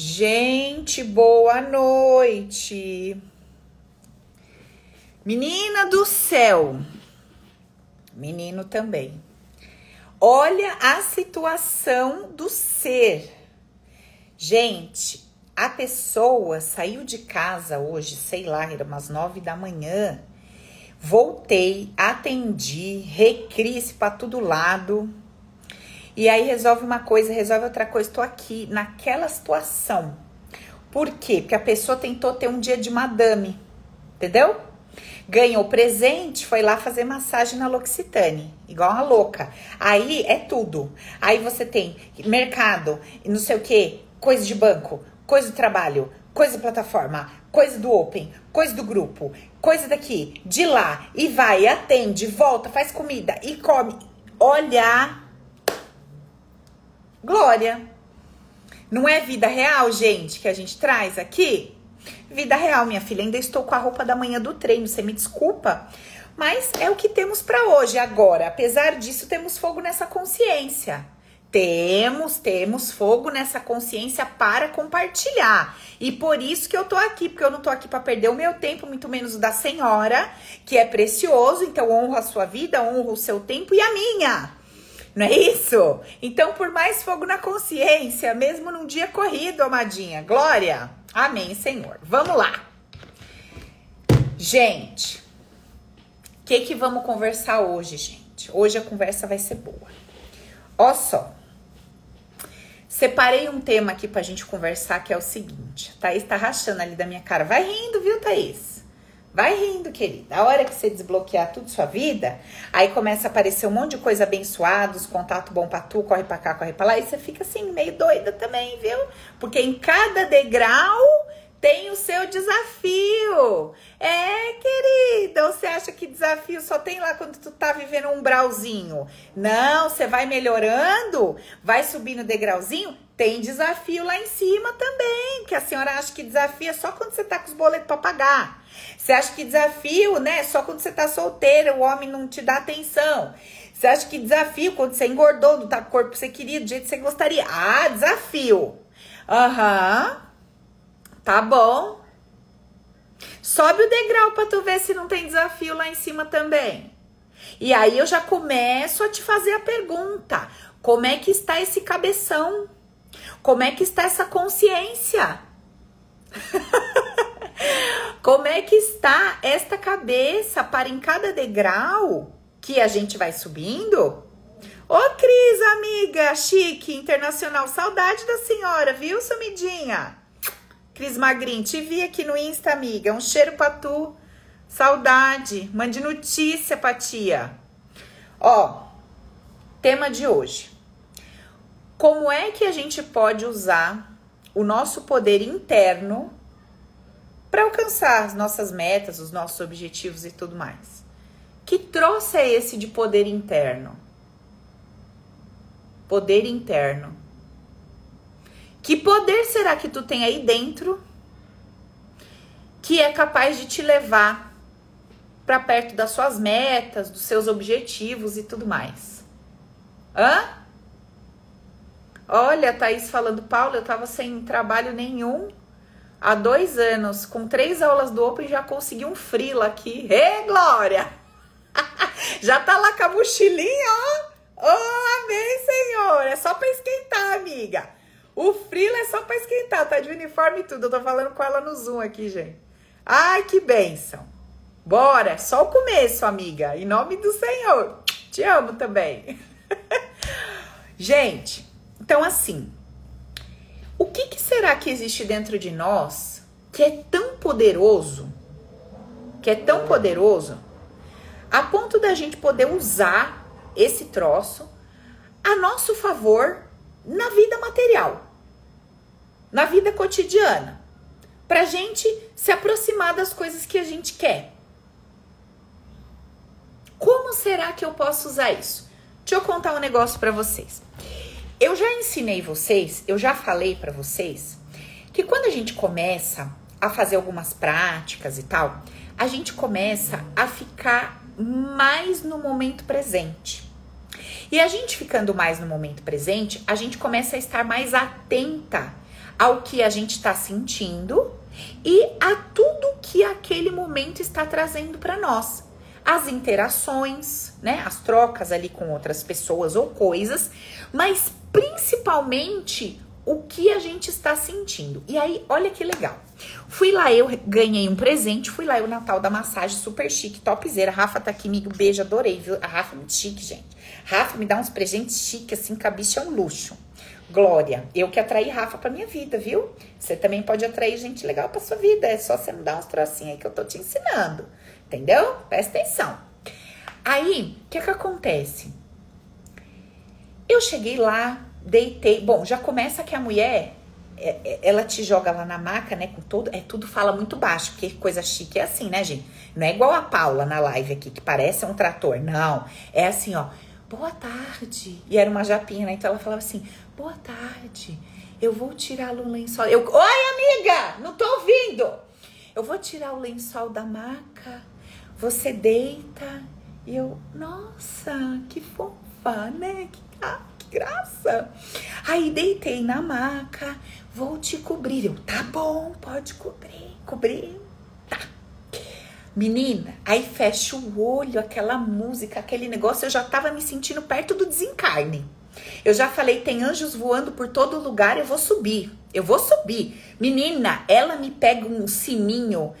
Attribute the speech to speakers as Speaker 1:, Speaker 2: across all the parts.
Speaker 1: Gente, boa noite. Menina do céu. Menino também. Olha a situação do ser. Gente, a pessoa saiu de casa hoje, sei lá, era umas nove da manhã. Voltei, atendi, recrise para todo lado e aí resolve uma coisa, resolve outra coisa. Estou aqui naquela situação. Por quê? Porque a pessoa tentou ter um dia de madame, entendeu? Ganhou presente, foi lá fazer massagem na L'Occitane, igual uma louca. Aí é tudo. Aí você tem mercado, não sei o que, coisa de banco, coisa do trabalho, coisa de plataforma, coisa do Open, coisa do grupo, coisa daqui, de lá, e vai, atende, volta, faz comida e come. Olha Glória. Não é vida real, gente, que a gente traz aqui? Vida real, minha filha. Ainda estou com a roupa da manhã do treino, você me desculpa. Mas é o que temos para hoje. Agora, apesar disso, temos fogo nessa consciência. Temos, temos fogo nessa consciência para compartilhar. E por isso que eu tô aqui, porque eu não tô aqui para perder o meu tempo, muito menos o da senhora, que é precioso, então honro a sua vida, honro o seu tempo e a minha. Não é isso? Então, por mais fogo na consciência, mesmo num dia corrido, amadinha. Glória. Amém, Senhor. Vamos lá. Gente, o que que vamos conversar hoje, gente? Hoje a conversa vai ser boa. Ó só. Separei um tema aqui pra gente conversar que é o seguinte. Thaís tá rachando ali da minha cara. Vai rindo, viu, Thaís? Vai rindo, querida. A hora que você desbloquear tudo sua vida, aí começa a aparecer um monte de coisa abençoada, os contatos bom pra tu, corre pra cá, corre pra lá, e você fica assim, meio doida também, viu? Porque em cada degrau tem o seu desafio. É, querida, você acha que desafio só tem lá quando tu tá vivendo um umbralzinho? Não, você vai melhorando, vai subindo degrauzinho, tem desafio lá em cima também, que a senhora acha que desafio é só quando você tá com os boletos para pagar. Você acha que desafio, né, só quando você tá solteira, o homem não te dá atenção. Você acha que desafio quando você engordou, não tá com o corpo que você queria, do jeito que você gostaria. Ah, desafio. Aham. Uhum. Tá bom. Sobe o degrau para tu ver se não tem desafio lá em cima também. E aí eu já começo a te fazer a pergunta: como é que está esse cabeção? Como é que está essa consciência? como é que está esta cabeça para em cada degrau que a gente vai subindo? Ô Cris, amiga, chique, internacional, saudade da senhora, viu, sumidinha? Cris Magrin, te vi aqui no Insta, amiga. Um cheiro pra tu. Saudade. Mande notícia pra tia. Ó, tema de hoje. Como é que a gente pode usar o nosso poder interno para alcançar as nossas metas, os nossos objetivos e tudo mais? Que troço é esse de poder interno? Poder interno. Que poder será que tu tem aí dentro que é capaz de te levar para perto das suas metas, dos seus objetivos e tudo mais? Hã? Olha, Thaís falando, Paulo, eu tava sem trabalho nenhum há dois anos, com três aulas do Open já consegui um frila aqui. Ê, Glória! já tá lá com a mochilinha, ó. Oh, amém, Senhor! É só para esquentar, amiga. O frila é só para esquentar, tá de uniforme e tudo. Eu tô falando com ela no Zoom aqui, gente. Ai, que benção. Bora, só o começo, amiga. Em nome do Senhor. Te amo também. gente, então assim, o que, que será que existe dentro de nós que é tão poderoso, que é tão poderoso, a ponto da gente poder usar esse troço a nosso favor na vida material? na vida cotidiana, para gente se aproximar das coisas que a gente quer. Como será que eu posso usar isso? Deixa eu contar um negócio para vocês. Eu já ensinei vocês, eu já falei para vocês que quando a gente começa a fazer algumas práticas e tal, a gente começa a ficar mais no momento presente. E a gente ficando mais no momento presente, a gente começa a estar mais atenta ao que a gente está sentindo e a tudo que aquele momento está trazendo para nós. As interações, né, as trocas ali com outras pessoas ou coisas, mas principalmente o que a gente está sentindo. E aí, olha que legal. Fui lá, eu ganhei um presente, fui lá, o Natal da massagem, super chique, topzera. Rafa tá aqui, amigo, beijo, adorei, viu? A Rafa é muito chique, gente. Rafa me dá uns presentes chiques, assim, que a bicha é um luxo. Glória, eu que atraí Rafa pra minha vida, viu? Você também pode atrair gente legal pra sua vida, é só você me dar uns trocinhos aí que eu tô te ensinando, entendeu? Presta atenção. Aí, o que que acontece? Eu cheguei lá, deitei. Bom, já começa que a mulher, é, é, ela te joga lá na maca, né? Com todo. É tudo fala muito baixo, porque coisa chique é assim, né, gente? Não é igual a Paula na live aqui, que parece um trator. Não. É assim, ó. Boa tarde. E era uma japinha, né? Então ela falava assim: Boa tarde. Eu vou tirar o lençol. Eu, Oi, amiga! Não tô ouvindo! Eu vou tirar o lençol da maca. Você deita. E eu, nossa, que fofa, né? Que, Aí deitei na maca, vou te cobrir. Eu, tá bom, pode cobrir, cobrir. Tá. Menina, aí fecha o olho, aquela música, aquele negócio, eu já tava me sentindo perto do desencarne. Eu já falei, tem anjos voando por todo lugar, eu vou subir. Eu vou subir. Menina, ela me pega um sininho.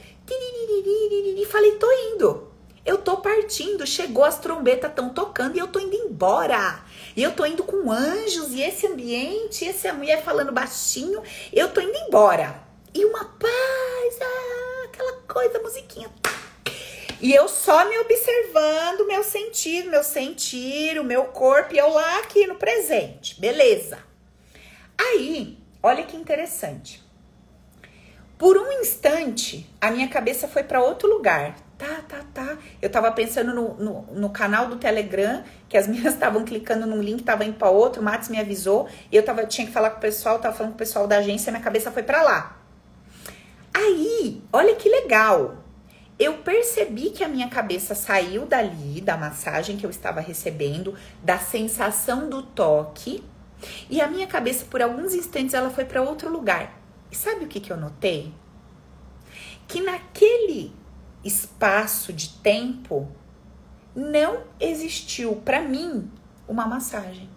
Speaker 1: Falei, tô indo. Eu tô partindo. Chegou, as trombetas estão tocando e eu tô indo embora. E eu tô indo com anjos e esse ambiente, essa mulher falando baixinho, eu tô indo embora. E uma paz, ah, aquela coisa, musiquinha. E eu só me observando, meu sentir, meu sentir, o meu corpo, e eu lá aqui no presente. Beleza. Aí, olha que interessante. Por um instante, a minha cabeça foi para outro lugar. Tá, tá, tá. Eu tava pensando no, no, no canal do Telegram, que as minhas estavam clicando num link, tava indo para outro, o Matos me avisou, e eu tava, tinha que falar com o pessoal, tava falando com o pessoal da agência, minha cabeça foi para lá. Aí, olha que legal. Eu percebi que a minha cabeça saiu dali, da massagem que eu estava recebendo, da sensação do toque, e a minha cabeça, por alguns instantes, ela foi para outro lugar. E sabe o que, que eu notei? Que naquele espaço de tempo não existiu para mim uma massagem.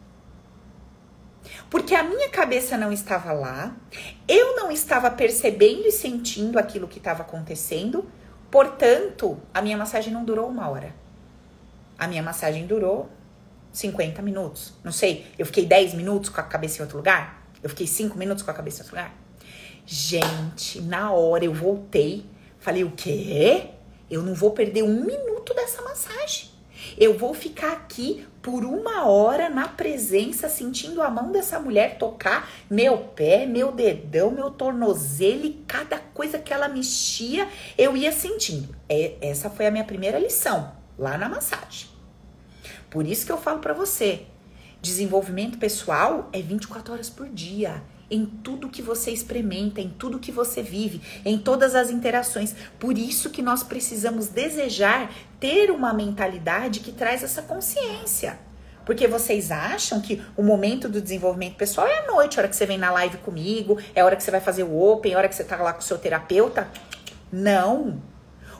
Speaker 1: Porque a minha cabeça não estava lá, eu não estava percebendo e sentindo aquilo que estava acontecendo, portanto, a minha massagem não durou uma hora. A minha massagem durou 50 minutos. Não sei, eu fiquei 10 minutos com a cabeça em outro lugar? Eu fiquei 5 minutos com a cabeça em outro lugar? Gente, na hora eu voltei, falei: o quê? Eu não vou perder um minuto dessa massagem. Eu vou ficar aqui por uma hora na presença, sentindo a mão dessa mulher tocar meu pé, meu dedão, meu tornozelo e cada coisa que ela mexia, eu ia sentindo. É, essa foi a minha primeira lição lá na massagem. Por isso que eu falo para você, desenvolvimento pessoal é 24 horas por dia em tudo que você experimenta, em tudo que você vive, em todas as interações. Por isso que nós precisamos desejar ter uma mentalidade que traz essa consciência. Porque vocês acham que o momento do desenvolvimento pessoal é a noite, a hora que você vem na live comigo, é a hora que você vai fazer o open, é a hora que você tá lá com o seu terapeuta? Não.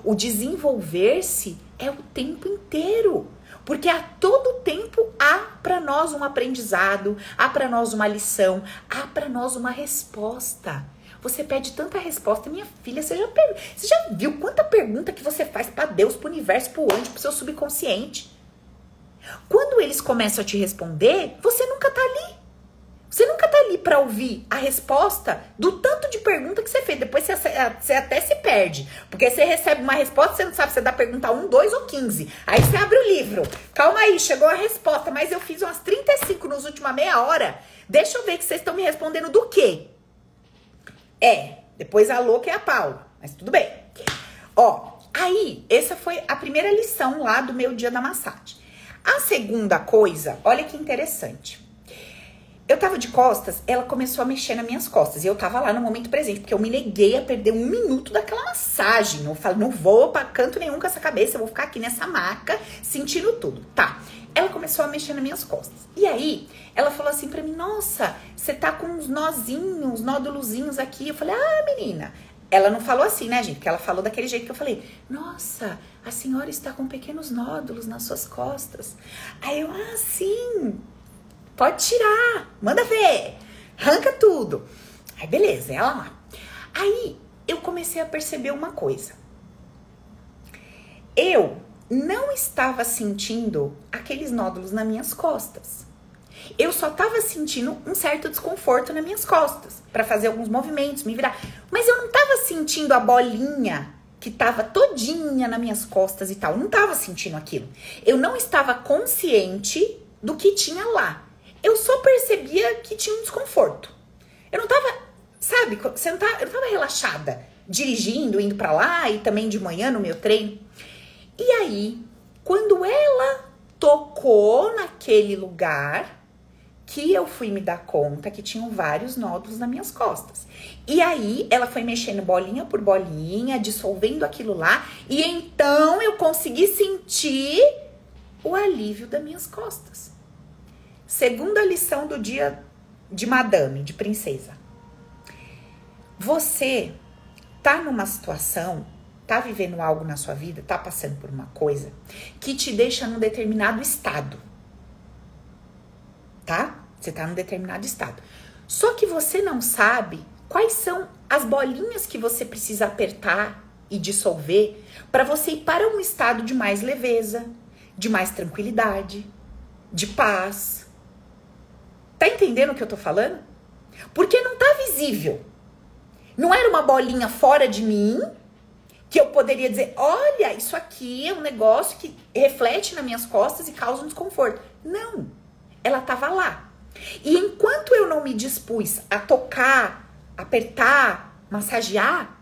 Speaker 1: O desenvolver-se é o tempo inteiro. Porque a todo tempo há para nós um aprendizado, há para nós uma lição, há para nós uma resposta. Você pede tanta resposta, minha filha, você já, você já viu quanta pergunta que você faz para Deus, para o universo, para o anjo, para o seu subconsciente? Quando eles começam a te responder, você nunca tá ali. Você nunca tá ali para ouvir a resposta do tanto de pergunta que você fez. Depois você, você, até se perde. Porque você recebe uma resposta, você não sabe se da pergunta 1, 2 ou 15. Aí você abre o livro. Calma aí, chegou a resposta, mas eu fiz umas 35 nos última meia hora. Deixa eu ver que vocês estão me respondendo do quê? É, depois a louca é a Paula. Mas tudo bem. Ó, aí, essa foi a primeira lição lá do meu dia da massagem. A segunda coisa, olha que interessante. Eu tava de costas, ela começou a mexer nas minhas costas. E eu tava lá no momento presente, porque eu me neguei a perder um minuto daquela massagem. Eu falei, não vou pra canto nenhum com essa cabeça, eu vou ficar aqui nessa maca, sentindo tudo. Tá. ela começou a mexer nas minhas costas. E aí, ela falou assim pra mim: Nossa, você tá com uns nozinhos, uns nódulozinhos aqui. Eu falei: Ah, menina. Ela não falou assim, né, gente? Porque ela falou daquele jeito que eu falei: Nossa, a senhora está com pequenos nódulos nas suas costas. Aí eu: Ah, sim. Pode tirar. Manda ver. Arranca tudo. Aí, beleza, ela lá. Aí, eu comecei a perceber uma coisa. Eu não estava sentindo aqueles nódulos nas minhas costas. Eu só estava sentindo um certo desconforto nas minhas costas para fazer alguns movimentos, me virar. Mas eu não estava sentindo a bolinha que estava todinha nas minhas costas e tal. Eu não estava sentindo aquilo. Eu não estava consciente do que tinha lá. Eu só percebia que tinha um desconforto. Eu não estava, sabe, não tava, eu não estava relaxada, dirigindo, indo para lá e também de manhã no meu treino. E aí, quando ela tocou naquele lugar, que eu fui me dar conta que tinham vários nódulos nas minhas costas. E aí ela foi mexendo bolinha por bolinha, dissolvendo aquilo lá, e então eu consegui sentir o alívio das minhas costas. Segunda lição do dia de madame, de princesa. Você tá numa situação tá vivendo algo na sua vida, tá passando por uma coisa que te deixa num determinado estado. Tá? Você tá num determinado estado. Só que você não sabe quais são as bolinhas que você precisa apertar e dissolver para você ir para um estado de mais leveza, de mais tranquilidade, de paz. Tá entendendo o que eu tô falando? Porque não tá visível. Não era uma bolinha fora de mim que eu poderia dizer: olha, isso aqui é um negócio que reflete nas minhas costas e causa um desconforto. Não, ela estava lá. E enquanto eu não me dispus a tocar, apertar, massagear,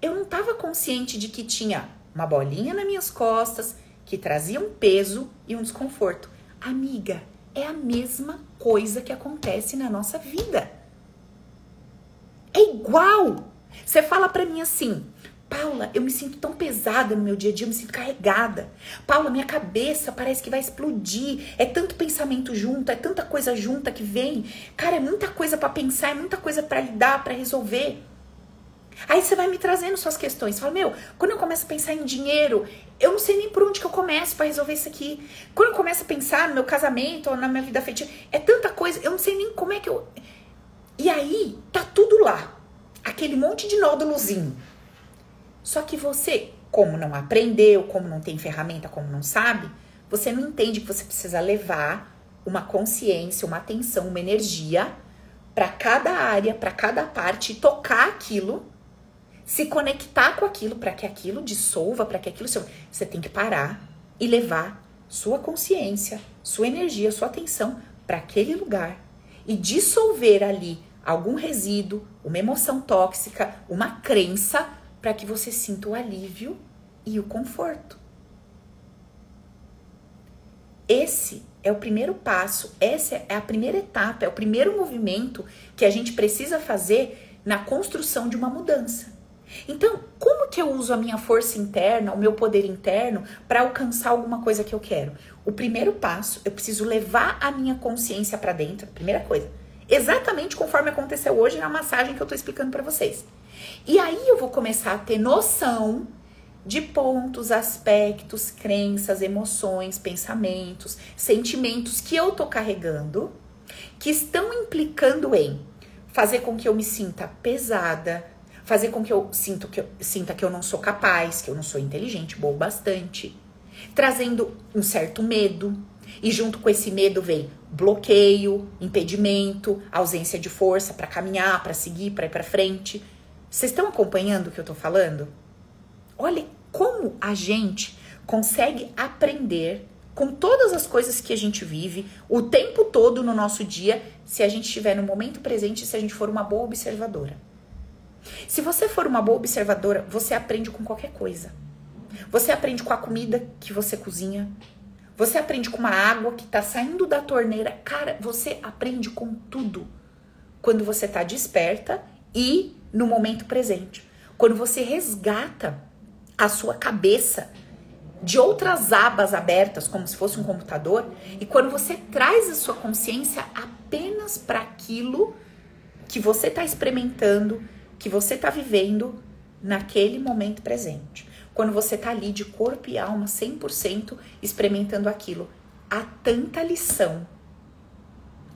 Speaker 1: eu não estava consciente de que tinha uma bolinha nas minhas costas que trazia um peso e um desconforto. Amiga, é a mesma coisa que acontece na nossa vida. É igual. Você fala para mim assim: Paula, eu me sinto tão pesada no meu dia a dia, eu me sinto carregada. Paula, minha cabeça parece que vai explodir. É tanto pensamento junto, é tanta coisa junta que vem. Cara, é muita coisa para pensar, é muita coisa para lidar, para resolver. Aí você vai me trazendo suas questões. Fala, meu, quando eu começo a pensar em dinheiro, eu não sei nem por onde que eu começo para resolver isso aqui. Quando eu começo a pensar no meu casamento ou na minha vida afetiva, é tanta coisa, eu não sei nem como é que eu. E aí, tá tudo lá. Aquele monte de nódulozinho só que você, como não aprendeu, como não tem ferramenta, como não sabe, você não entende que você precisa levar uma consciência, uma atenção, uma energia para cada área, para cada parte, tocar aquilo, se conectar com aquilo para que aquilo dissolva, para que aquilo você tem que parar e levar sua consciência, sua energia, sua atenção para aquele lugar e dissolver ali algum resíduo, uma emoção tóxica, uma crença para que você sinta o alívio e o conforto. Esse é o primeiro passo, essa é a primeira etapa, é o primeiro movimento que a gente precisa fazer na construção de uma mudança. Então, como que eu uso a minha força interna, o meu poder interno para alcançar alguma coisa que eu quero? O primeiro passo, eu preciso levar a minha consciência para dentro, primeira coisa. Exatamente conforme aconteceu hoje na massagem que eu tô explicando para vocês. E aí eu vou começar a ter noção de pontos, aspectos, crenças, emoções, pensamentos, sentimentos que eu tô carregando, que estão implicando em fazer com que eu me sinta pesada, fazer com que eu, sinto que eu sinta que eu não sou capaz, que eu não sou inteligente, boa bastante, trazendo um certo medo. E junto com esse medo vem bloqueio, impedimento, ausência de força para caminhar, para seguir, para ir para frente. Vocês estão acompanhando o que eu tô falando? Olha como a gente consegue aprender com todas as coisas que a gente vive o tempo todo no nosso dia, se a gente estiver no momento presente, se a gente for uma boa observadora. Se você for uma boa observadora, você aprende com qualquer coisa. Você aprende com a comida que você cozinha. Você aprende com uma água que tá saindo da torneira. Cara, você aprende com tudo. Quando você tá desperta e no momento presente. Quando você resgata a sua cabeça de outras abas abertas, como se fosse um computador, e quando você traz a sua consciência apenas para aquilo que você está experimentando, que você está vivendo naquele momento presente. Quando você está ali de corpo e alma 100% experimentando aquilo. Há tanta lição,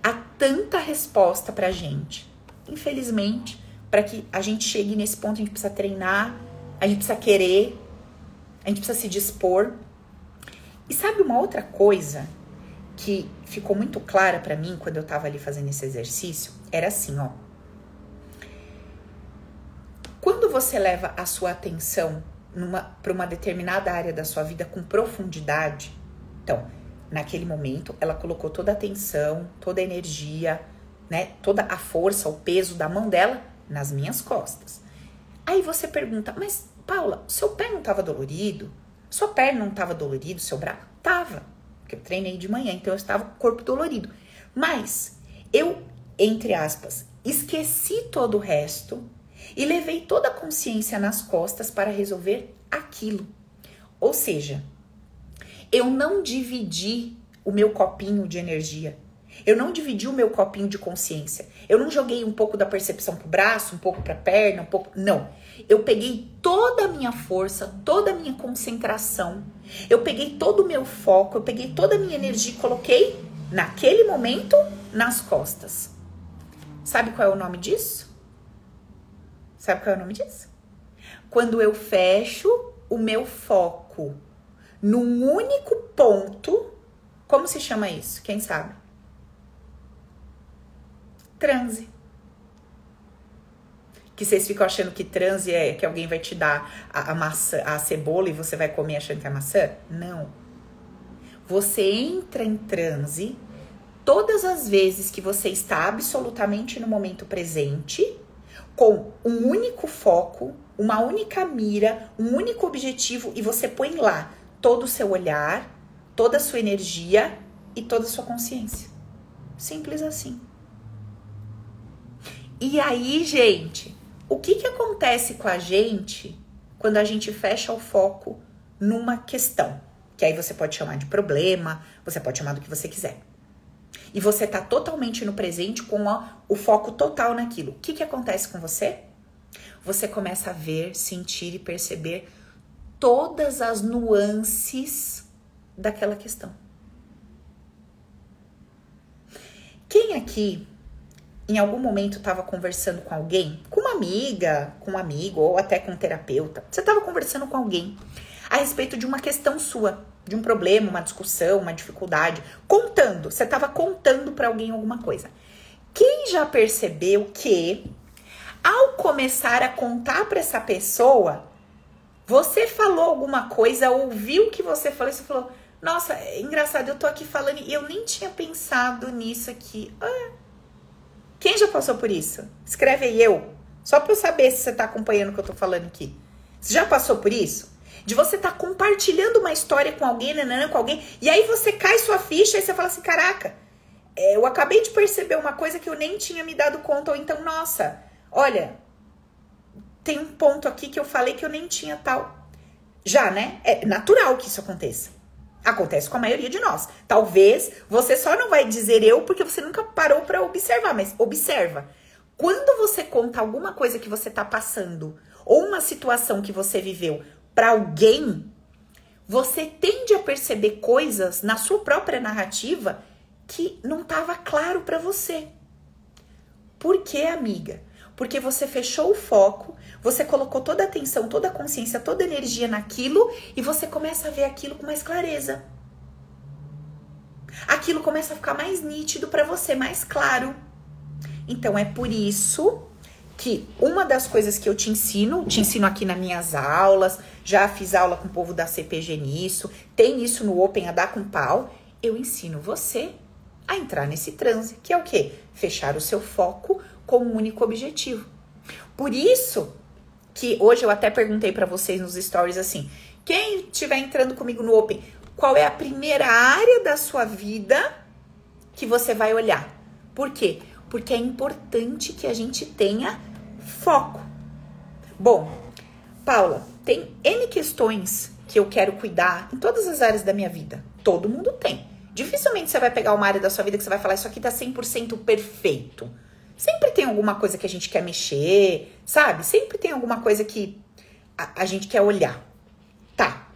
Speaker 1: há tanta resposta pra gente. Infelizmente, para que a gente chegue nesse ponto, a gente precisa treinar, a gente precisa querer, a gente precisa se dispor. E sabe uma outra coisa que ficou muito clara para mim quando eu tava ali fazendo esse exercício? Era assim, ó. Quando você leva a sua atenção para uma determinada área da sua vida com profundidade, então, naquele momento, ela colocou toda a atenção, toda a energia, né, toda a força, o peso da mão dela nas minhas costas. Aí você pergunta, mas Paula, seu pé não estava dolorido? Sua perna não estava dolorido? Seu braço? Tava, porque eu treinei de manhã, então eu estava com o corpo dolorido. Mas eu, entre aspas, esqueci todo o resto e levei toda a consciência nas costas para resolver aquilo. Ou seja, eu não dividi o meu copinho de energia. Eu não dividi o meu copinho de consciência. Eu não joguei um pouco da percepção pro braço, um pouco pra perna, um pouco. Não. Eu peguei toda a minha força, toda a minha concentração. Eu peguei todo o meu foco, eu peguei toda a minha energia e coloquei naquele momento nas costas. Sabe qual é o nome disso? Sabe qual é o nome disso? Quando eu fecho o meu foco num único ponto, como se chama isso? Quem sabe? Transe. Que vocês ficam achando que transe é que alguém vai te dar a, a maçã, a cebola e você vai comer achando que é maçã? Não. Você entra em transe todas as vezes que você está absolutamente no momento presente com um único foco, uma única mira, um único objetivo e você põe lá todo o seu olhar, toda a sua energia e toda a sua consciência. Simples assim. E aí, gente, o que, que acontece com a gente quando a gente fecha o foco numa questão? Que aí você pode chamar de problema, você pode chamar do que você quiser e você tá totalmente no presente com a, o foco total naquilo, o que, que acontece com você? Você começa a ver, sentir e perceber todas as nuances daquela questão. Quem aqui em algum momento estava conversando com alguém, com uma amiga, com um amigo ou até com um terapeuta, você estava conversando com alguém a respeito de uma questão sua de um problema, uma discussão, uma dificuldade, contando. Você estava contando para alguém alguma coisa. Quem já percebeu que ao começar a contar para essa pessoa, você falou alguma coisa, ouviu o que você falou e você falou: "Nossa, é engraçado, eu tô aqui falando e eu nem tinha pensado nisso aqui". Ah, quem já passou por isso? Escreve aí eu, só para eu saber se você tá acompanhando o que eu tô falando aqui. Você já passou por isso? De você estar tá compartilhando uma história com alguém, nanana, com alguém, e aí você cai sua ficha e você fala assim: caraca, é, eu acabei de perceber uma coisa que eu nem tinha me dado conta, ou então, nossa, olha, tem um ponto aqui que eu falei que eu nem tinha tal. Já, né? É natural que isso aconteça. Acontece com a maioria de nós. Talvez você só não vai dizer eu porque você nunca parou para observar, mas observa. Quando você conta alguma coisa que você tá passando ou uma situação que você viveu para alguém, você tende a perceber coisas na sua própria narrativa que não estava claro para você. Por quê, amiga? Porque você fechou o foco, você colocou toda a atenção, toda a consciência, toda a energia naquilo e você começa a ver aquilo com mais clareza. Aquilo começa a ficar mais nítido para você, mais claro. Então é por isso que uma das coisas que eu te ensino, te ensino aqui nas minhas aulas, já fiz aula com o povo da CPG nisso, tem isso no Open a dar com pau, eu ensino você a entrar nesse transe, que é o quê? Fechar o seu foco com um único objetivo. Por isso que hoje eu até perguntei para vocês nos stories assim: quem estiver entrando comigo no Open, qual é a primeira área da sua vida que você vai olhar? Por quê? Porque é importante que a gente tenha foco. Bom, Paula, tem N questões que eu quero cuidar em todas as áreas da minha vida. Todo mundo tem. Dificilmente você vai pegar uma área da sua vida que você vai falar, isso aqui tá 100% perfeito. Sempre tem alguma coisa que a gente quer mexer, sabe? Sempre tem alguma coisa que a, a gente quer olhar. Tá.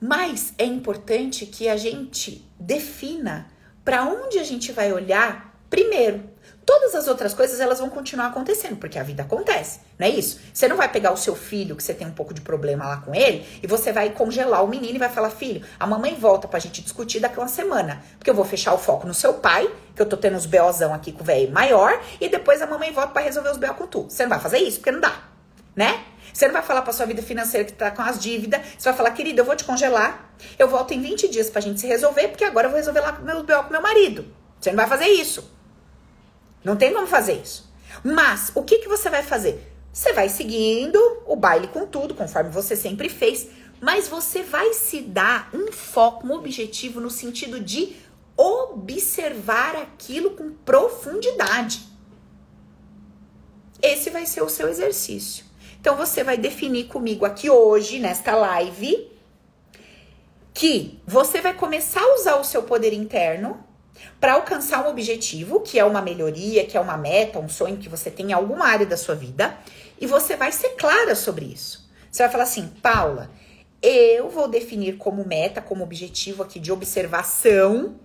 Speaker 1: Mas é importante que a gente defina para onde a gente vai olhar primeiro. Todas as outras coisas elas vão continuar acontecendo, porque a vida acontece, não é isso? Você não vai pegar o seu filho, que você tem um pouco de problema lá com ele, e você vai congelar o menino e vai falar: filho, a mamãe volta pra gente discutir daqui uma semana. Porque eu vou fechar o foco no seu pai, que eu tô tendo os BOzão aqui com o velho maior, e depois a mamãe volta para resolver os BO com tu. Você não vai fazer isso, porque não dá, né? Você não vai falar pra sua vida financeira que tá com as dívidas. Você vai falar, querida, eu vou te congelar. Eu volto em 20 dias pra gente se resolver, porque agora eu vou resolver lá com meus BO com meu marido. Você não vai fazer isso. Não tem como fazer isso. Mas o que, que você vai fazer? Você vai seguindo o baile com tudo, conforme você sempre fez, mas você vai se dar um foco, um objetivo no sentido de observar aquilo com profundidade. Esse vai ser o seu exercício. Então você vai definir comigo aqui hoje, nesta live, que você vai começar a usar o seu poder interno para alcançar um objetivo, que é uma melhoria, que é uma meta, um sonho que você tem em alguma área da sua vida, e você vai ser clara sobre isso. Você vai falar assim, Paula, eu vou definir como meta, como objetivo aqui de observação.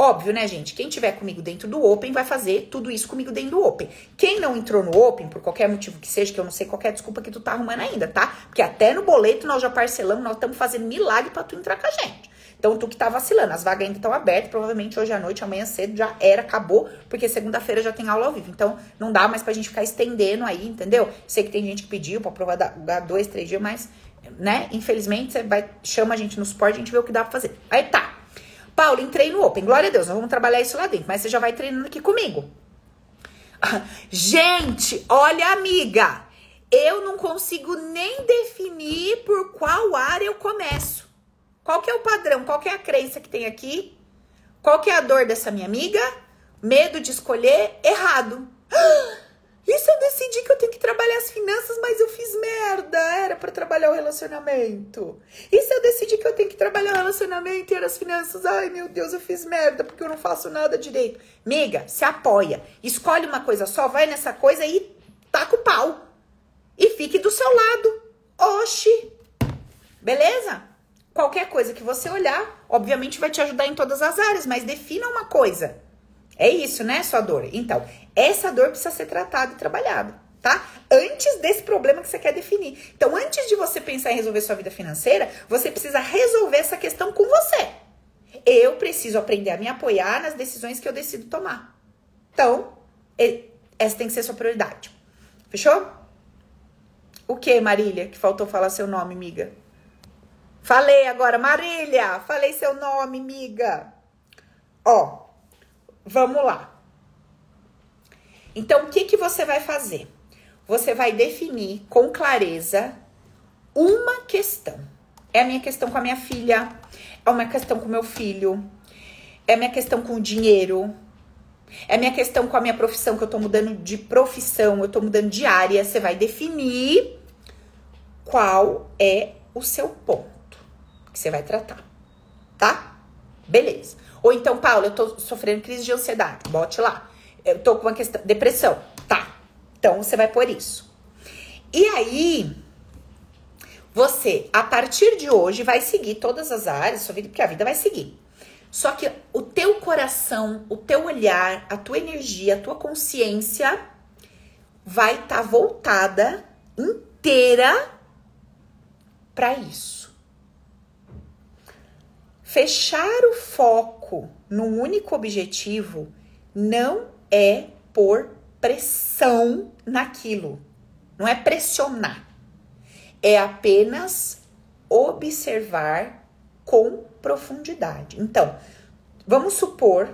Speaker 1: Óbvio, né, gente? Quem tiver comigo dentro do Open vai fazer tudo isso comigo dentro do Open. Quem não entrou no Open, por qualquer motivo que seja, que eu não sei qualquer desculpa que tu tá arrumando ainda, tá? Porque até no boleto nós já parcelamos, nós estamos fazendo milagre para tu entrar com a gente. Então, tu que tá vacilando, as vagas ainda estão abertas, provavelmente hoje à noite, amanhã cedo já era, acabou, porque segunda-feira já tem aula ao vivo. Então, não dá mais pra gente ficar estendendo aí, entendeu? Sei que tem gente que pediu pra provar dar dois, três dias, mas, né, infelizmente, você vai, chama a gente no suporte, a gente vê o que dá pra fazer. Aí tá. Paulo, entrei no Open, glória a Deus, nós vamos trabalhar isso lá dentro, mas você já vai treinando aqui comigo. Gente, olha, amiga, eu não consigo nem definir por qual área eu começo. Qual que é o padrão? Qual que é a crença que tem aqui? Qual que é a dor dessa minha amiga? Medo de escolher errado. E se eu decidi que eu tenho que trabalhar as finanças, mas eu fiz merda? Era para trabalhar o relacionamento. E se eu decidi que eu tenho que trabalhar o relacionamento e as finanças? Ai, meu Deus, eu fiz merda porque eu não faço nada direito. Miga, se apoia. Escolhe uma coisa só, vai nessa coisa e taca o pau. E fique do seu lado. Oxi. Beleza? Qualquer coisa que você olhar, obviamente vai te ajudar em todas as áreas, mas defina uma coisa. É isso, né, sua dor? Então, essa dor precisa ser tratada e trabalhada, tá? Antes desse problema que você quer definir. Então, antes de você pensar em resolver sua vida financeira, você precisa resolver essa questão com você. Eu preciso aprender a me apoiar nas decisões que eu decido tomar. Então, essa tem que ser sua prioridade. Fechou? O que, Marília? Que faltou falar seu nome, amiga? Falei agora, Marília, falei seu nome, miga. Ó, vamos lá. Então, o que, que você vai fazer? Você vai definir com clareza uma questão. É a minha questão com a minha filha, é uma questão com meu filho, é minha questão com o dinheiro, é minha questão com a minha profissão, que eu tô mudando de profissão, eu tô mudando de área. Você vai definir qual é o seu ponto que você vai tratar, tá? Beleza. Ou então, Paulo, eu tô sofrendo crise de ansiedade, bote lá. Eu tô com uma questão, depressão, tá? Então você vai por isso. E aí, você, a partir de hoje, vai seguir todas as áreas da sua vida, porque a vida vai seguir. Só que o teu coração, o teu olhar, a tua energia, a tua consciência vai estar tá voltada inteira para isso. Fechar o foco num único objetivo não é por pressão naquilo, não é pressionar, é apenas observar com profundidade. Então, vamos supor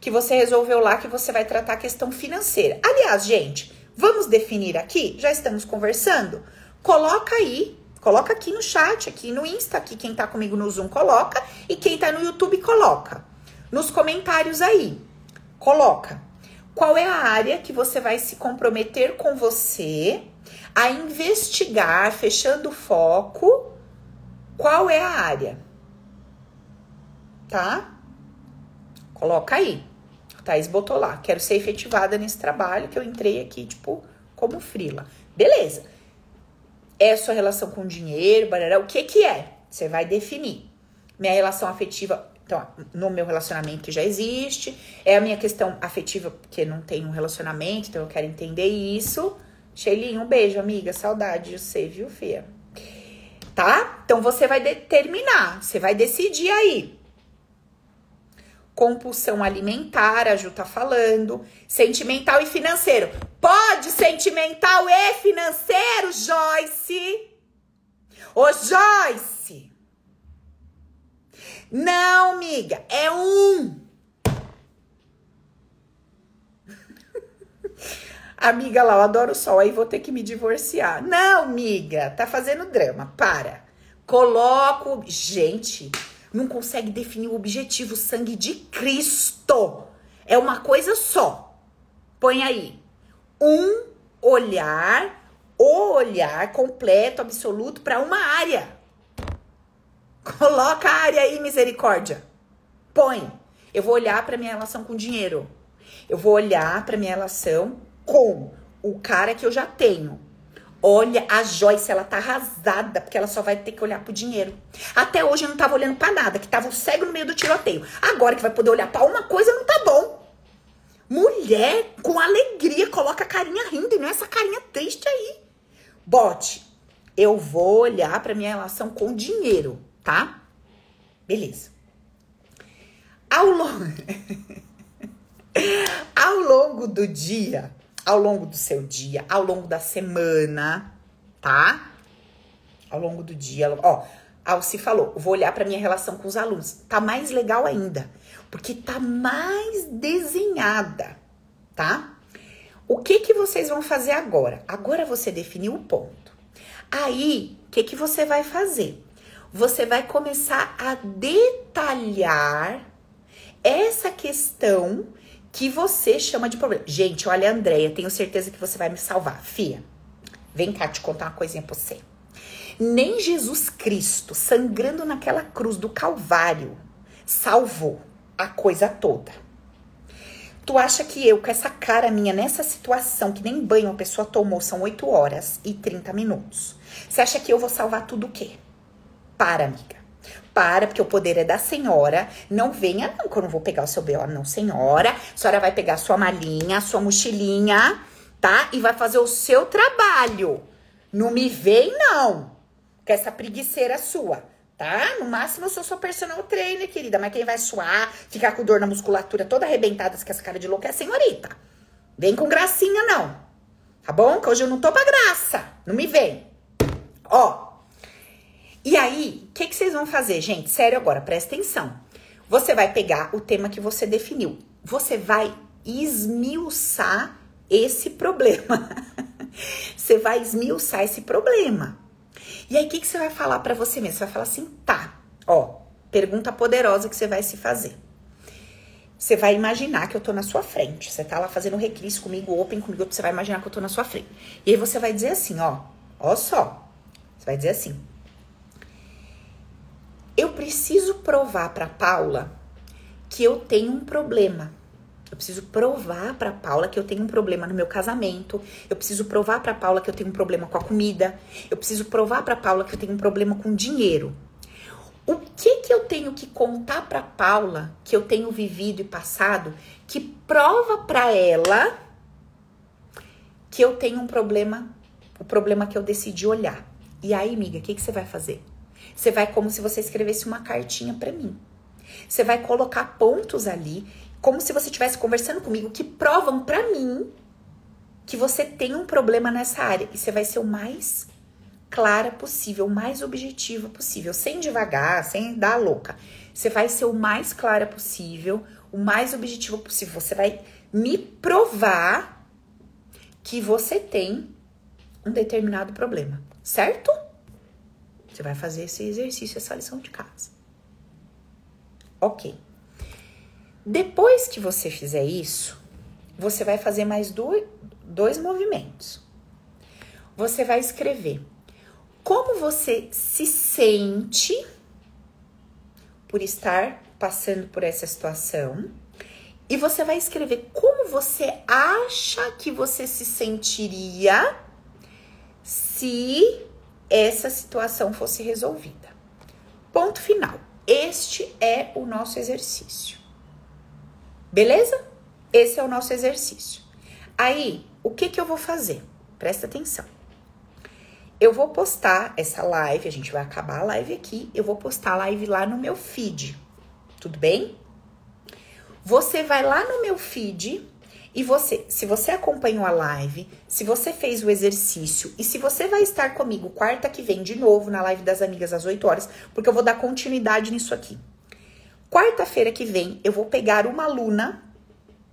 Speaker 1: que você resolveu lá que você vai tratar a questão financeira. Aliás, gente, vamos definir aqui, já estamos conversando. Coloca aí Coloca aqui no chat, aqui no Insta, aqui quem tá comigo no Zoom coloca e quem tá no YouTube coloca. Nos comentários aí, coloca. Qual é a área que você vai se comprometer com você a investigar, fechando o foco, qual é a área. Tá? Coloca aí. Thaís botou lá, quero ser efetivada nesse trabalho que eu entrei aqui, tipo, como frila. Beleza. É sua relação com dinheiro, barará, o que que é? Você vai definir. Minha relação afetiva, então, no meu relacionamento que já existe, é a minha questão afetiva, porque não tem um relacionamento, então eu quero entender isso. Sheilinho, um beijo, amiga, saudade de você, viu, Fia? Tá? Então você vai determinar, você vai decidir aí compulsão alimentar, a Ju tá falando, sentimental e financeiro. Pode sentimental e financeiro, Joyce? Ô, Joyce! Não, amiga, é um. amiga lá, eu adoro o sol, aí vou ter que me divorciar. Não, amiga, tá fazendo drama, para. Coloco. Gente, não consegue definir o objetivo, o sangue de Cristo. É uma coisa só. Põe aí. Um olhar, o olhar completo, absoluto para uma área. Coloca a área aí, misericórdia. Põe. Eu vou olhar para minha relação com dinheiro. Eu vou olhar para minha relação com o cara que eu já tenho. Olha, a Joyce, ela tá arrasada, porque ela só vai ter que olhar pro dinheiro. Até hoje eu não tava olhando para nada, que tava cego no meio do tiroteio. Agora que vai poder olhar para uma coisa, não tá bom. Mulher, com alegria, coloca a carinha rindo e não é essa carinha triste aí. Bote, eu vou olhar para minha relação com dinheiro, tá? Beleza. Ao longo, ao longo do dia, ao longo do seu dia, ao longo da semana, tá? Ao longo do dia, ó, Alci falou, vou olhar para minha relação com os alunos. Tá mais legal ainda, porque tá mais desenhada, tá? O que que vocês vão fazer agora? Agora você definiu o ponto. Aí, o que que você vai fazer? Você vai começar a detalhar essa questão que você chama de problema. Gente, olha, Andréia, tenho certeza que você vai me salvar. Fia, vem cá te contar uma coisinha pra você. Nem Jesus Cristo, sangrando naquela cruz do Calvário, salvou a coisa toda. Tu acha que eu, com essa cara minha, nessa situação, que nem banho a pessoa tomou, são 8 horas e 30 minutos. Você acha que eu vou salvar tudo o quê? Para, amiga para, porque o poder é da senhora. Não venha, não, que eu não vou pegar o seu B.O., não, senhora. A senhora vai pegar a sua malinha, a sua mochilinha, tá? E vai fazer o seu trabalho. Não me vem, não. Com essa preguiceira sua, tá? No máximo eu sou sua personal trainer, querida. Mas quem vai suar, ficar com dor na musculatura toda arrebentada, com essa cara de louca, é a senhorita. Vem com gracinha, não. Tá bom? Que hoje eu não tô pra graça. Não me vem. Ó, e aí, que, que vocês vão fazer, gente? Sério agora, presta atenção. Você vai pegar o tema que você definiu. Você vai esmiuçar esse problema. você vai esmiuçar esse problema. E aí, o que, que você vai falar para você mesmo? Você vai falar assim, tá, ó, pergunta poderosa que você vai se fazer. Você vai imaginar que eu tô na sua frente. Você tá lá fazendo recris comigo, open comigo, você vai imaginar que eu tô na sua frente. E aí você vai dizer assim, ó, ó só. Você vai dizer assim, preciso provar para Paula que eu tenho um problema. Eu preciso provar para Paula que eu tenho um problema no meu casamento. Eu preciso provar para Paula que eu tenho um problema com a comida. Eu preciso provar para Paula que eu tenho um problema com dinheiro. O que que eu tenho que contar para Paula que eu tenho vivido e passado que prova para ela que eu tenho um problema, o problema que eu decidi olhar. E aí, amiga, o que que você vai fazer? Você vai como se você escrevesse uma cartinha para mim. Você vai colocar pontos ali, como se você estivesse conversando comigo, que provam para mim que você tem um problema nessa área. E você vai ser o mais clara possível, o mais objetiva possível, sem devagar, sem dar louca. Você vai ser o mais clara possível, o mais objetivo possível. Você vai me provar que você tem um determinado problema, certo? Você vai fazer esse exercício, essa lição de casa. Ok. Depois que você fizer isso, você vai fazer mais dois, dois movimentos. você vai escrever como você se sente por estar passando por essa situação. E você vai escrever como você acha que você se sentiria se essa situação fosse resolvida. Ponto final. Este é o nosso exercício. Beleza? Esse é o nosso exercício. Aí, o que que eu vou fazer? Presta atenção. Eu vou postar essa live, a gente vai acabar a live aqui, eu vou postar a live lá no meu feed. Tudo bem? Você vai lá no meu feed e você, se você acompanhou a live, se você fez o exercício e se você vai estar comigo quarta que vem de novo na live das amigas às 8 horas, porque eu vou dar continuidade nisso aqui. Quarta-feira que vem eu vou pegar uma aluna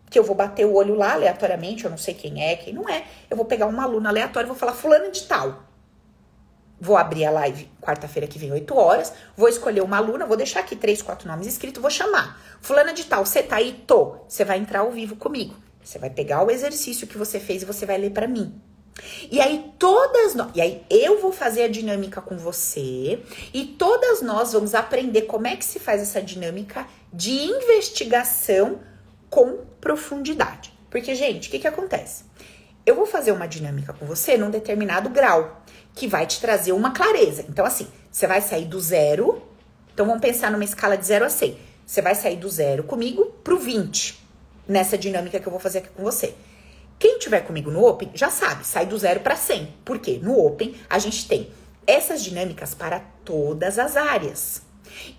Speaker 1: que eu vou bater o olho lá aleatoriamente, eu não sei quem é, quem não é. Eu vou pegar uma aluna aleatória e vou falar fulano de tal. Vou abrir a live quarta-feira que vem, 8 horas. Vou escolher uma aluna, vou deixar aqui três, quatro nomes escritos, vou chamar. Fulana de tal, você tá aí? Tô. Você vai entrar ao vivo comigo. Você vai pegar o exercício que você fez e você vai ler para mim. E aí todas nós, e aí eu vou fazer a dinâmica com você e todas nós vamos aprender como é que se faz essa dinâmica de investigação com profundidade. Porque, gente, o que que acontece? Eu vou fazer uma dinâmica com você num determinado grau que vai te trazer uma clareza. Então, assim, você vai sair do zero. Então, vamos pensar numa escala de zero a 100. Você vai sair do zero comigo pro 20, nessa dinâmica que eu vou fazer aqui com você. Quem tiver comigo no Open já sabe, sai do zero para 100. Por quê? No Open a gente tem essas dinâmicas para todas as áreas.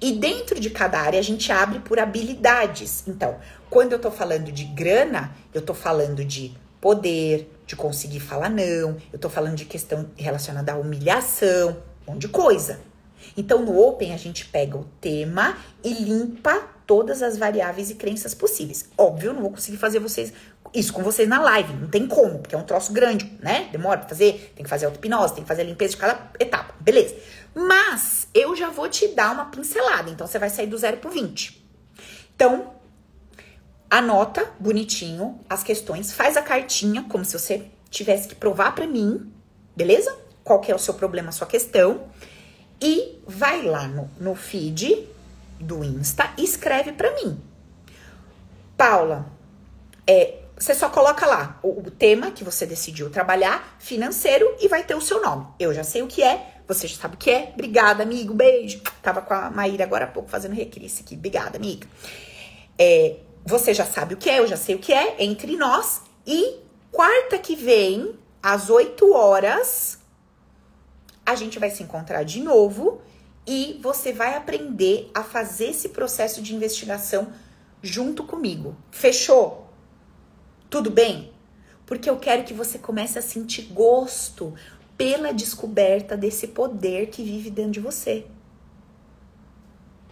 Speaker 1: E dentro de cada área a gente abre por habilidades. Então, quando eu tô falando de grana, eu tô falando de poder, de conseguir falar não, eu tô falando de questão relacionada à humilhação, um monte de coisa. Então, no Open, a gente pega o tema e limpa todas as variáveis e crenças possíveis. Óbvio, eu não vou conseguir fazer vocês isso com vocês na live, não tem como, porque é um troço grande, né? Demora pra fazer, tem que fazer auto-hipnose, tem que fazer a limpeza de cada etapa, beleza. Mas eu já vou te dar uma pincelada, então você vai sair do zero pro 20. Então, anota bonitinho as questões, faz a cartinha, como se você tivesse que provar para mim, beleza? Qual que é o seu problema, a sua questão. E vai lá no, no feed do Insta e escreve para mim. Paula, é, você só coloca lá o, o, tema que você decidiu trabalhar, financeiro, e vai ter o seu nome. Eu já sei o que é, você já sabe o que é. Obrigada, amigo, beijo. Tava com a Maíra agora há pouco fazendo recrisse aqui. Obrigada, amiga. É, você já sabe o que é, eu já sei o que é, entre nós. E quarta que vem, às 8 horas, a gente vai se encontrar de novo e você vai aprender a fazer esse processo de investigação junto comigo. Fechou? Tudo bem? Porque eu quero que você comece a sentir gosto pela descoberta desse poder que vive dentro de você.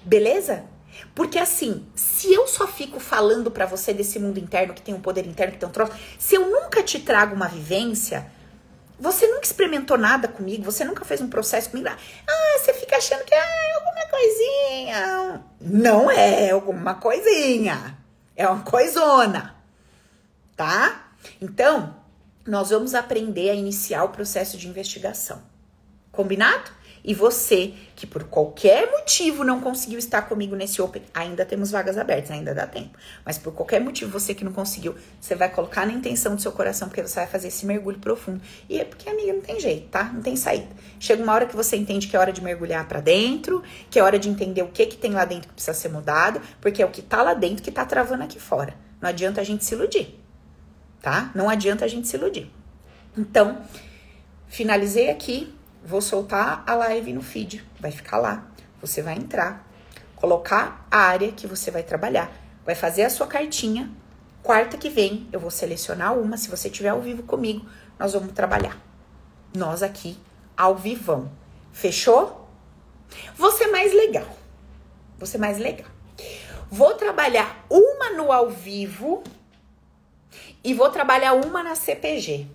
Speaker 1: Beleza? Porque assim, se eu só fico falando para você desse mundo interno que tem um poder interno, que tem um troço, se eu nunca te trago uma vivência, você nunca experimentou nada comigo, você nunca fez um processo comigo. Ah, você fica achando que ah, é alguma coisinha. Não é alguma coisinha. É uma coisona. Tá? Então, nós vamos aprender a iniciar o processo de investigação. Combinado? E você que por qualquer motivo não conseguiu estar comigo nesse Open, ainda temos vagas abertas, ainda dá tempo. Mas por qualquer motivo você que não conseguiu, você vai colocar na intenção do seu coração, porque você vai fazer esse mergulho profundo. E é porque, amiga, não tem jeito, tá? Não tem saída. Chega uma hora que você entende que é hora de mergulhar para dentro, que é hora de entender o que que tem lá dentro que precisa ser mudado, porque é o que tá lá dentro que tá travando aqui fora. Não adianta a gente se iludir, tá? Não adianta a gente se iludir. Então, finalizei aqui vou soltar a live no feed, vai ficar lá. Você vai entrar, colocar a área que você vai trabalhar, vai fazer a sua cartinha. Quarta que vem, eu vou selecionar uma. Se você estiver ao vivo comigo, nós vamos trabalhar. Nós aqui, ao vivão. Fechou? Vou ser mais legal. Vou ser mais legal. Vou trabalhar uma no ao vivo e vou trabalhar uma na CPG.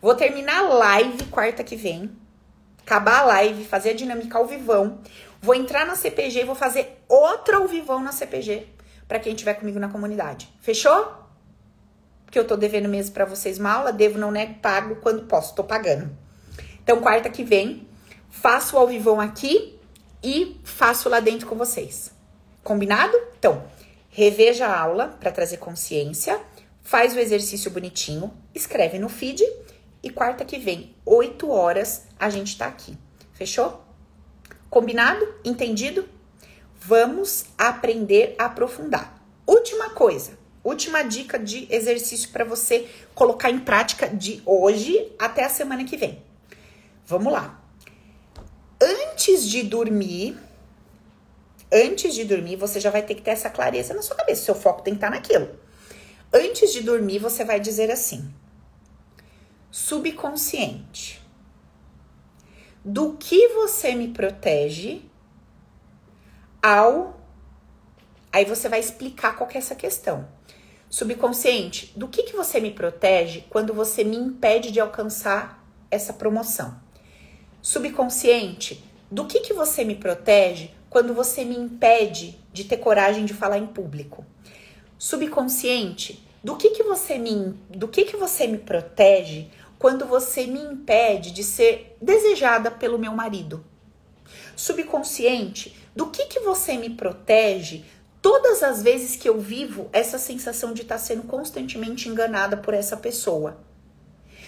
Speaker 1: Vou terminar a live quarta que vem acabar a live, fazer a dinâmica ao vivão. Vou entrar na CPG e vou fazer outra ao vivão na CPG para quem estiver comigo na comunidade. Fechou? Porque eu tô devendo mesmo para vocês uma aula, devo, não nego, pago quando posso, tô pagando. Então, quarta que vem, faço o ao vivão aqui e faço lá dentro com vocês. Combinado? Então, reveja a aula para trazer consciência, faz o exercício bonitinho, escreve no feed e quarta que vem, 8 horas, a gente tá aqui. Fechou? Combinado? Entendido? Vamos aprender a aprofundar. Última coisa, última dica de exercício para você colocar em prática de hoje até a semana que vem. Vamos lá. Antes de dormir, antes de dormir, você já vai ter que ter essa clareza na sua cabeça. Seu foco tem que estar naquilo. Antes de dormir, você vai dizer assim: subconsciente. Do que você me protege ao. Aí você vai explicar qual que é essa questão. Subconsciente, do que, que você me protege quando você me impede de alcançar essa promoção? Subconsciente, do que, que você me protege quando você me impede de ter coragem de falar em público? Subconsciente, do que, que você me do que, que você me protege quando você me impede de ser desejada pelo meu marido? Subconsciente, do que que você me protege todas as vezes que eu vivo essa sensação de estar sendo constantemente enganada por essa pessoa?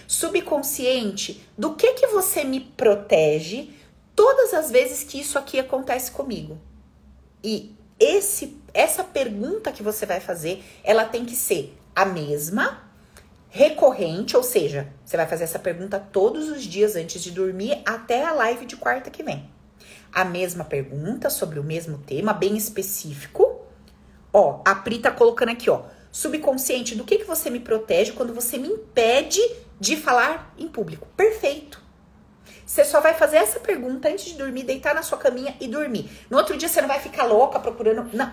Speaker 1: Subconsciente, do que que você me protege todas as vezes que isso aqui acontece comigo? E esse essa pergunta que você vai fazer, ela tem que ser a mesma, recorrente, ou seja, você vai fazer essa pergunta todos os dias antes de dormir até a live de quarta que vem a mesma pergunta sobre o mesmo tema, bem específico. Ó, a Pri tá colocando aqui, ó. Subconsciente, do que, que você me protege quando você me impede de falar em público? Perfeito. Você só vai fazer essa pergunta antes de dormir, deitar na sua caminha e dormir. No outro dia você não vai ficar louca procurando. Não.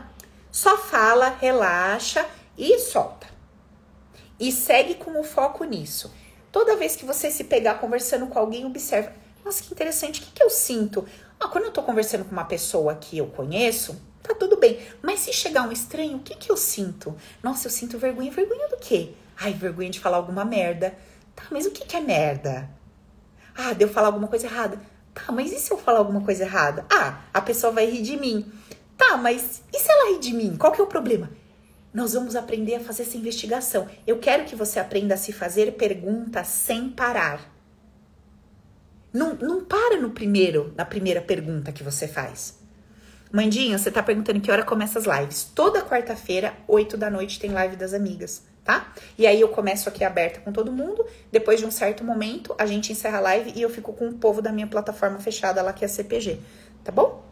Speaker 1: Só fala, relaxa e solta. E segue com o foco nisso. Toda vez que você se pegar conversando com alguém, observa. Nossa, que interessante, o que, que eu sinto? Ah, quando eu tô conversando com uma pessoa que eu conheço, tá tudo bem. Mas se chegar um estranho, o que que eu sinto? Nossa, eu sinto vergonha. Vergonha do quê? Ai, vergonha de falar alguma merda. Tá, mas o que que é merda? Ah, de eu falar alguma coisa errada. Tá, mas e se eu falar alguma coisa errada? Ah, a pessoa vai rir de mim. Tá, mas e se ela rir de mim? Qual que é o problema? Nós vamos aprender a fazer essa investigação. Eu quero que você aprenda a se fazer perguntas sem parar. Não, não para no primeiro, na primeira pergunta que você faz. Mandinha, você tá perguntando que hora começa as lives. Toda quarta-feira, 8 da noite, tem live das amigas, tá? E aí eu começo aqui aberta com todo mundo. Depois de um certo momento, a gente encerra a live e eu fico com o povo da minha plataforma fechada lá, que é a CPG, tá bom?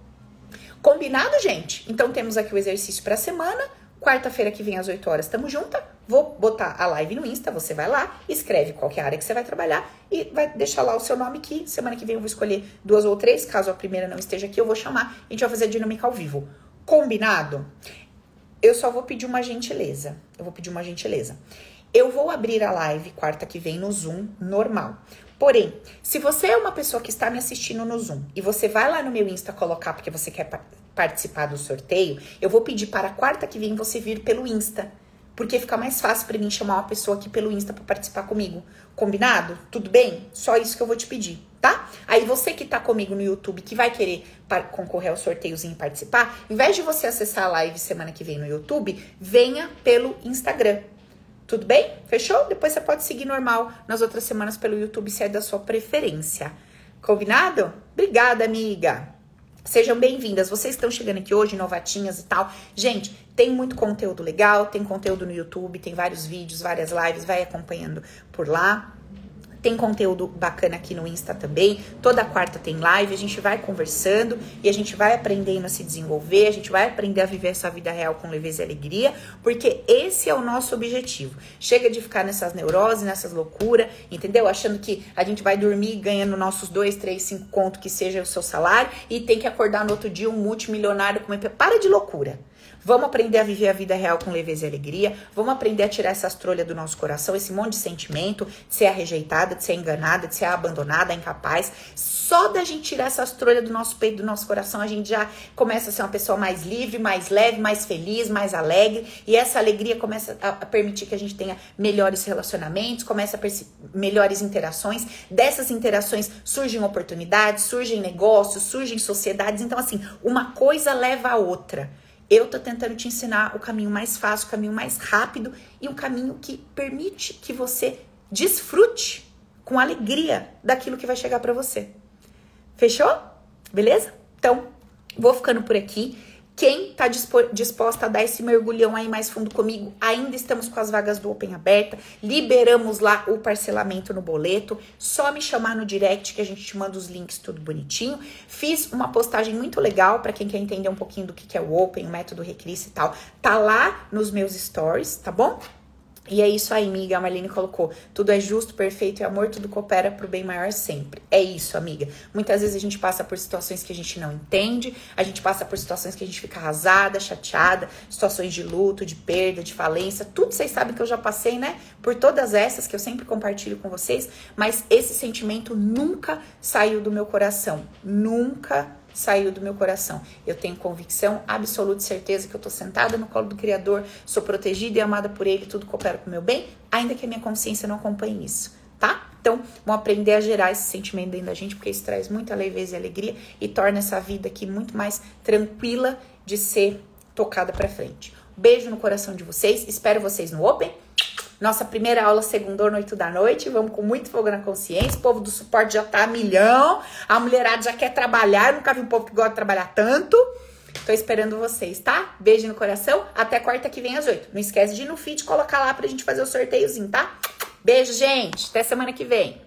Speaker 1: Combinado, gente? Então temos aqui o exercício para semana. Quarta-feira que vem às 8 horas, tamo junta. Vou botar a live no Insta, você vai lá, escreve qual é a área que você vai trabalhar e vai deixar lá o seu nome aqui. Semana que vem eu vou escolher duas ou três, caso a primeira não esteja aqui, eu vou chamar e a gente vai fazer a dinâmica ao vivo. Combinado? Eu só vou pedir uma gentileza. Eu vou pedir uma gentileza. Eu vou abrir a live quarta que vem no Zoom normal. Porém, se você é uma pessoa que está me assistindo no Zoom e você vai lá no meu Insta colocar porque você quer participar do sorteio, eu vou pedir para a quarta que vem você vir pelo Insta. Porque fica mais fácil para mim chamar uma pessoa aqui pelo Insta para participar comigo. Combinado? Tudo bem? Só isso que eu vou te pedir, tá? Aí você que tá comigo no YouTube, que vai querer concorrer ao sorteiozinho e participar, em vez de você acessar a live semana que vem no YouTube, venha pelo Instagram. Tudo bem? Fechou? Depois você pode seguir normal nas outras semanas pelo YouTube se é da sua preferência. Combinado? Obrigada, amiga! Sejam bem-vindas. Vocês estão chegando aqui hoje, novatinhas e tal. Gente, tem muito conteúdo legal, tem conteúdo no YouTube, tem vários vídeos, várias lives, vai acompanhando por lá. Tem conteúdo bacana aqui no Insta também. Toda quarta tem live, a gente vai conversando e a gente vai aprendendo a se desenvolver, a gente vai aprender a viver essa vida real com leveza e alegria, porque esse é o nosso objetivo. Chega de ficar nessas neuroses, nessas loucuras, entendeu? Achando que a gente vai dormir ganhando nossos dois, três, cinco contos que seja o seu salário e tem que acordar no outro dia um multimilionário com uma... Para de loucura. Vamos aprender a viver a vida real com leveza e alegria. Vamos aprender a tirar essas trolhas do nosso coração, esse monte de sentimento de ser rejeitada, de ser enganada, de ser abandonada, incapaz. Só da gente tirar essas trolhas do nosso peito, do nosso coração, a gente já começa a ser uma pessoa mais livre, mais leve, mais feliz, mais alegre. E essa alegria começa a permitir que a gente tenha melhores relacionamentos, começa a melhores interações. Dessas interações surgem oportunidades, surgem negócios, surgem sociedades. Então, assim, uma coisa leva a outra. Eu tô tentando te ensinar o caminho mais fácil, o caminho mais rápido e um caminho que permite que você desfrute com alegria daquilo que vai chegar para você. Fechou? Beleza? Então, vou ficando por aqui. Quem está disposta a dar esse mergulhão aí mais fundo comigo, ainda estamos com as vagas do Open aberta. Liberamos lá o parcelamento no boleto. Só me chamar no direct que a gente te manda os links tudo bonitinho. Fiz uma postagem muito legal para quem quer entender um pouquinho do que é o Open, o método Recris e tal. Tá lá nos meus stories, tá bom? E é isso aí, amiga. A Marlene colocou: tudo é justo, perfeito e amor, tudo coopera pro bem maior sempre. É isso, amiga. Muitas vezes a gente passa por situações que a gente não entende, a gente passa por situações que a gente fica arrasada, chateada, situações de luto, de perda, de falência. Tudo vocês sabem que eu já passei, né? Por todas essas que eu sempre compartilho com vocês, mas esse sentimento nunca saiu do meu coração. Nunca saiu do meu coração. Eu tenho convicção, absoluta certeza que eu tô sentada no colo do Criador, sou protegida e amada por Ele, tudo coopera com o meu bem, ainda que a minha consciência não acompanhe isso, tá? Então, vamos aprender a gerar esse sentimento dentro da gente, porque isso traz muita leveza e alegria e torna essa vida aqui muito mais tranquila de ser tocada para frente. Beijo no coração de vocês, espero vocês no Open. Nossa primeira aula, segunda noite da noite. Vamos com muito fogo na consciência. O povo do suporte já tá a milhão. A mulherada já quer trabalhar. Eu nunca vi um povo que gosta de trabalhar tanto. Tô esperando vocês, tá? Beijo no coração. Até quarta que vem às oito. Não esquece de ir no feed colocar lá pra gente fazer o sorteiozinho, tá? Beijo, gente. Até semana que vem.